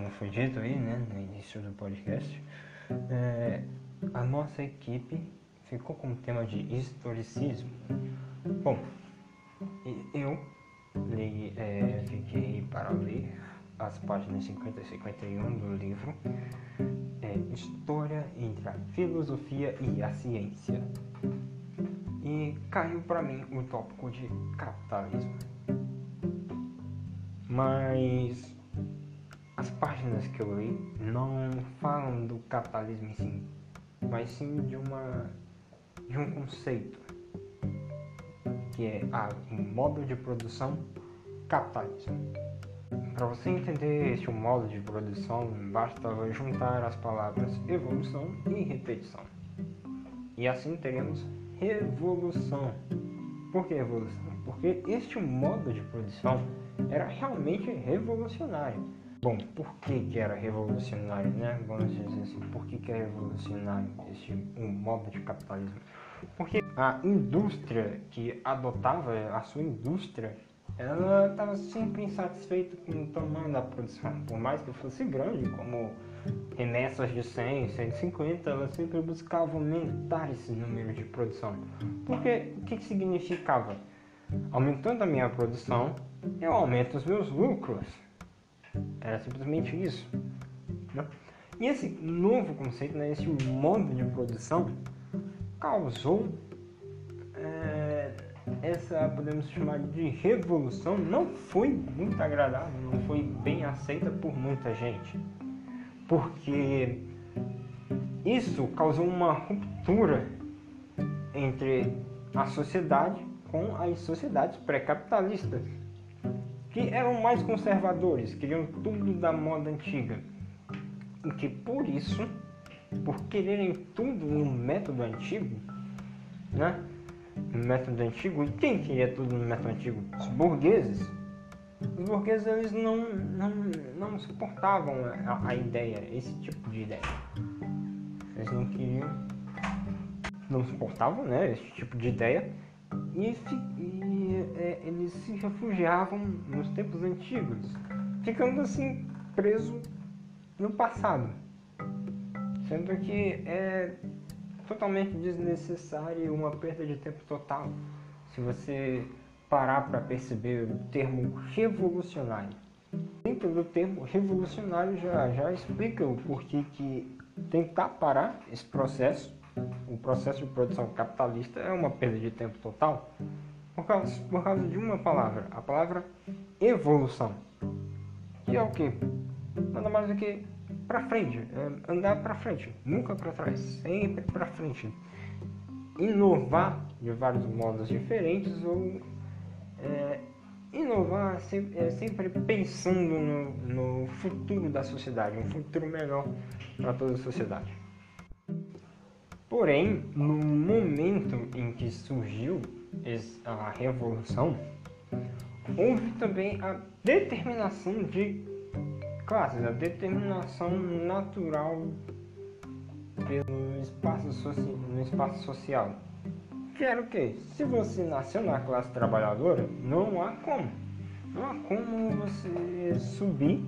como foi dito aí, né, no início do podcast, é, a nossa equipe ficou com o tema de historicismo. Bom, eu li, é, fiquei para ler as páginas 50 e 51 do livro é, História entre a Filosofia e a Ciência. E caiu para mim o tópico de capitalismo. Mas as páginas que eu li não falam do capitalismo em si, mas sim de uma de um conceito que é um modo de produção capitalismo. Para você entender este modo de produção, basta juntar as palavras evolução e repetição. E assim teremos revolução. Por que evolução? Porque este modo de produção era realmente revolucionário. Bom, por que, que era revolucionário, né? Vamos dizer assim, por que, que é revolucionário este um modo de capitalismo? Porque a indústria que adotava, a sua indústria, ela estava sempre insatisfeita com o tamanho da produção. Por mais que fosse grande, como remessas de 100, 150, ela sempre buscava aumentar esse número de produção. Porque o que, que significava? Aumentando a minha produção, eu aumento os meus lucros. Era simplesmente isso. Né? E esse novo conceito, né, esse modo de produção, causou é, essa, podemos chamar de revolução, não foi muito agradável, não foi bem aceita por muita gente. Porque isso causou uma ruptura entre a sociedade com as sociedades pré-capitalistas que eram mais conservadores, queriam tudo da moda antiga. E que por isso, por quererem tudo no método antigo, né? No método antigo, e quem queria tudo no método antigo? Os burgueses. Os burgueses eles não, não, não suportavam a, a ideia, esse tipo de ideia. Eles não queriam, não suportavam né, esse tipo de ideia e, e é, eles se refugiavam nos tempos antigos, ficando assim preso no passado, sendo que é totalmente desnecessário uma perda de tempo total se você parar para perceber o termo revolucionário. Dentro do termo revolucionário já, já explica o porquê que tentar parar esse processo o processo de produção capitalista é uma perda de tempo total por causa, por causa de uma palavra, a palavra evolução. Que é o que? Nada mais do que para frente, é andar para frente, nunca para trás, sempre para frente. Inovar de vários modos diferentes ou é, inovar sempre, é, sempre pensando no, no futuro da sociedade, um futuro melhor para toda a sociedade. Porém, no momento em que surgiu a revolução, houve também a determinação de classes, a determinação natural pelo espaço, no espaço social. Que era o quê? Se você nasceu na classe trabalhadora, não há como. Não há como você subir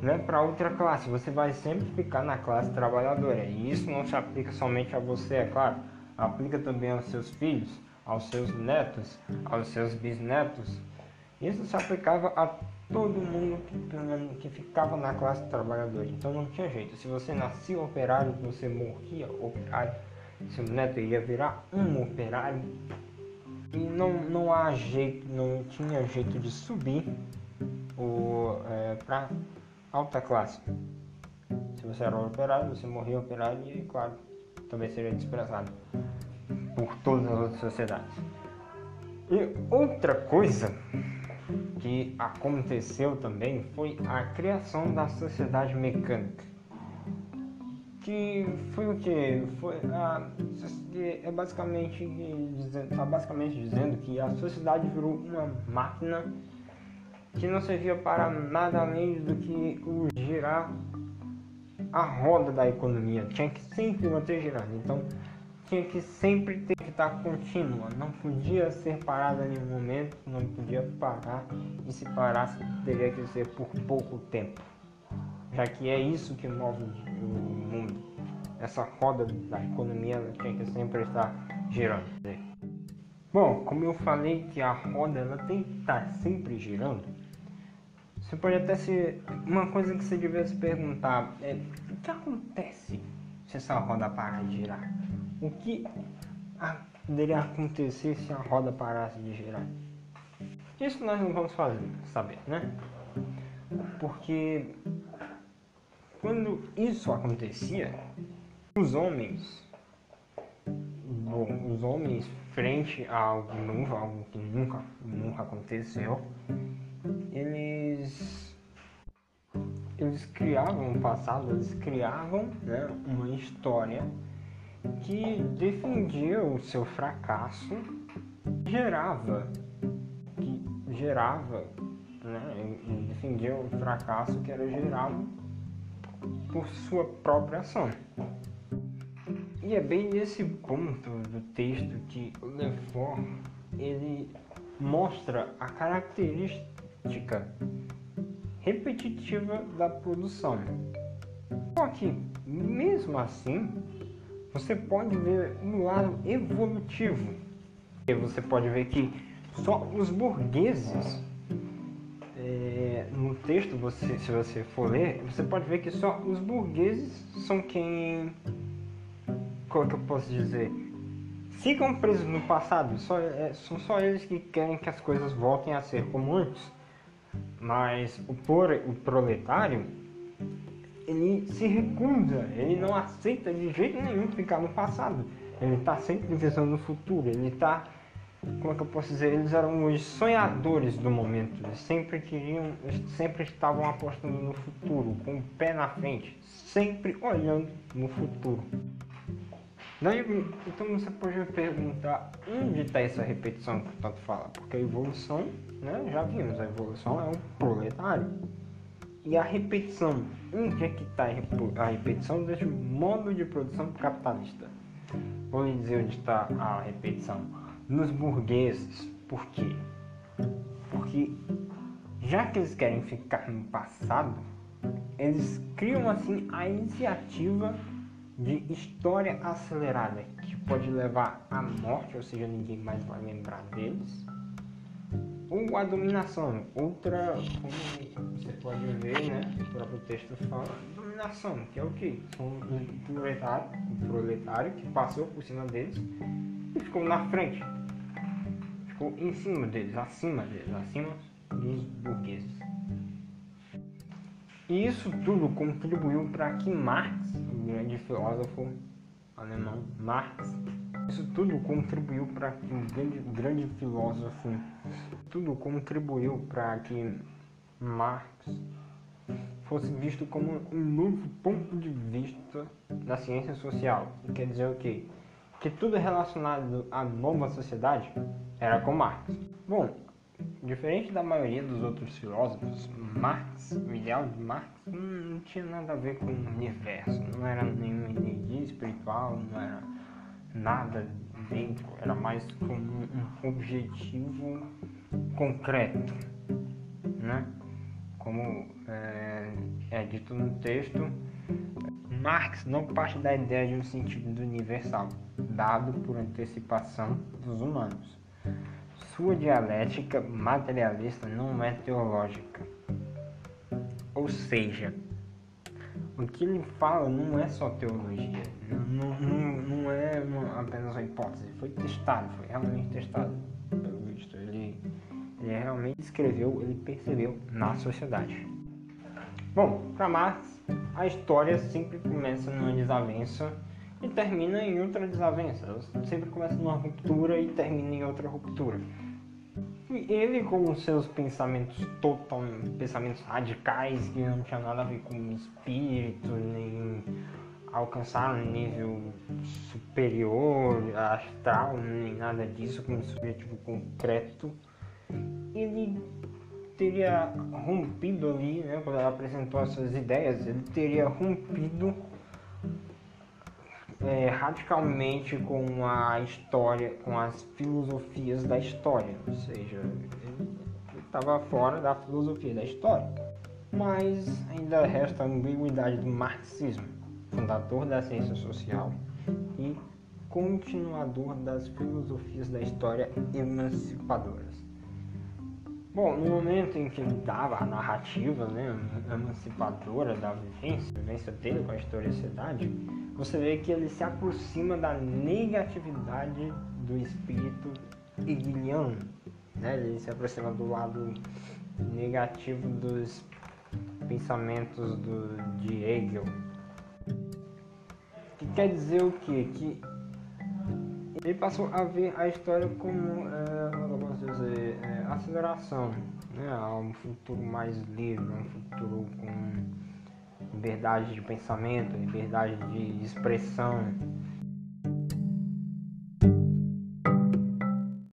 né, para outra classe. Você vai sempre ficar na classe trabalhadora. E isso não se aplica somente a você, é claro. Aplica também aos seus filhos, aos seus netos, aos seus bisnetos. Isso se aplicava a todo mundo que, que ficava na classe trabalhadora. Então não tinha jeito. Se você nascia operário, você morria operário. Seu neto ia virar um operário. E não, não há jeito, não tinha jeito de subir o, é, para alta classe. Se você era um operário, você morria operário e, claro, também seria desprezado por todas as outras sociedades. E outra coisa que aconteceu também foi a criação da sociedade mecânica. Que foi o que? Foi a, é basicamente está basicamente dizendo que a sociedade virou uma máquina que não servia para nada além do que o girar a roda da economia. Tinha que sempre manter girando. Então tinha que sempre ter que estar contínua. Não podia ser parada em nenhum momento, não podia parar. E se parasse, teria que ser por pouco tempo. já que é isso que move o mundo. Essa roda da economia tem que sempre estar girando. Bom, como eu falei que a roda ela tem que estar sempre girando, você pode até ser uma coisa que você devesse perguntar é o que acontece se essa roda parar de girar? O que poderia acontecer se a roda parasse de girar? Isso nós não vamos fazer, saber, né? Porque quando isso acontecia, os homens, bom, os homens frente a algo novo, algo que nunca, nunca aconteceu, eles eles criavam um passado, eles criavam né, uma história que defendia o seu fracasso, gerava, que gerava, né, defendia o fracasso que era gerado por sua própria ação. E é bem nesse ponto do texto que o Lefort ele mostra a característica repetitiva da produção. Só que, mesmo assim, você pode ver um lado evolutivo. E você pode ver que só os burgueses, é, no texto, você, se você for ler, você pode ver que só os burgueses são quem. Como é que eu posso dizer? Ficam presos no passado, só, é, são só eles que querem que as coisas voltem a ser como antes. Mas o, por, o proletário ele se recusa, ele não aceita de jeito nenhum ficar no passado. Ele está sempre visando no futuro, ele está, como é que eu posso dizer, eles eram os sonhadores do momento, eles sempre queriam, sempre estavam apostando no futuro, com o pé na frente, sempre olhando no futuro. Daí, então você pode me perguntar onde está essa repetição que tanto fala, porque a evolução, né, já vimos, a evolução é um proletário. E a repetição, onde é que está a repetição desse modo de produção capitalista? Vou lhe dizer onde está a repetição. Nos burgueses. Por quê? Porque já que eles querem ficar no passado, eles criam assim a iniciativa de história acelerada, que pode levar à morte, ou seja, ninguém mais vai lembrar deles ou a dominação. Outra, como você pode ver, né? O próprio texto fala, dominação, que é o que? São o proletário, o proletário que passou por cima deles e ficou na frente. Ficou em cima deles, acima deles, acima dos burgueses. E isso tudo contribuiu para que Marx, o grande filósofo alemão Marx, isso tudo contribuiu para que um grande, grande filósofo, tudo contribuiu para que Marx fosse visto como um novo ponto de vista da ciência social. Quer dizer o quê? Que tudo relacionado à nova sociedade era com Marx. Bom, diferente da maioria dos outros filósofos, Marx, o ideal de Marx não tinha nada a ver com o universo, não era nenhuma energia espiritual, não era nada dentro, era mais como um objetivo concreto, né? Como é, é dito no texto, Marx não parte da ideia de um sentido universal, dado por antecipação dos humanos. Sua dialética materialista não é teológica, ou seja, o que ele fala não é só teologia, não, não, não é uma, apenas uma hipótese, foi testado, foi realmente testado, pelo visto. Ele, ele realmente escreveu, ele percebeu na sociedade. Bom, para Marx, a história sempre começa numa desavença e termina em outra desavença. Sempre começa numa ruptura e termina em outra ruptura. E ele com seus pensamentos totalmente pensamentos radicais que não tinha nada a ver com espírito, nem alcançar um nível superior, astral, nem nada disso, com um objetivo concreto, ele teria rompido ali, né, quando ela apresentou as suas ideias, ele teria rompido é, radicalmente com a história, com as filosofias da história, ou seja, ele estava fora da filosofia da história. mas ainda resta a ambiguidade do marxismo, fundador da ciência social e continuador das filosofias da história emancipadoras. Bom, no momento em que ele dava a narrativa né, emancipadora da vivência, vivência dele com a historicidade, você vê que ele se aproxima da negatividade do espírito hegeliano. Né? Ele se aproxima do lado negativo dos pensamentos do, de Hegel. Que quer dizer o quê? Que ele passou a ver a história como, é, aceleração, né? a um futuro mais livre, um futuro com liberdade de pensamento, liberdade de expressão,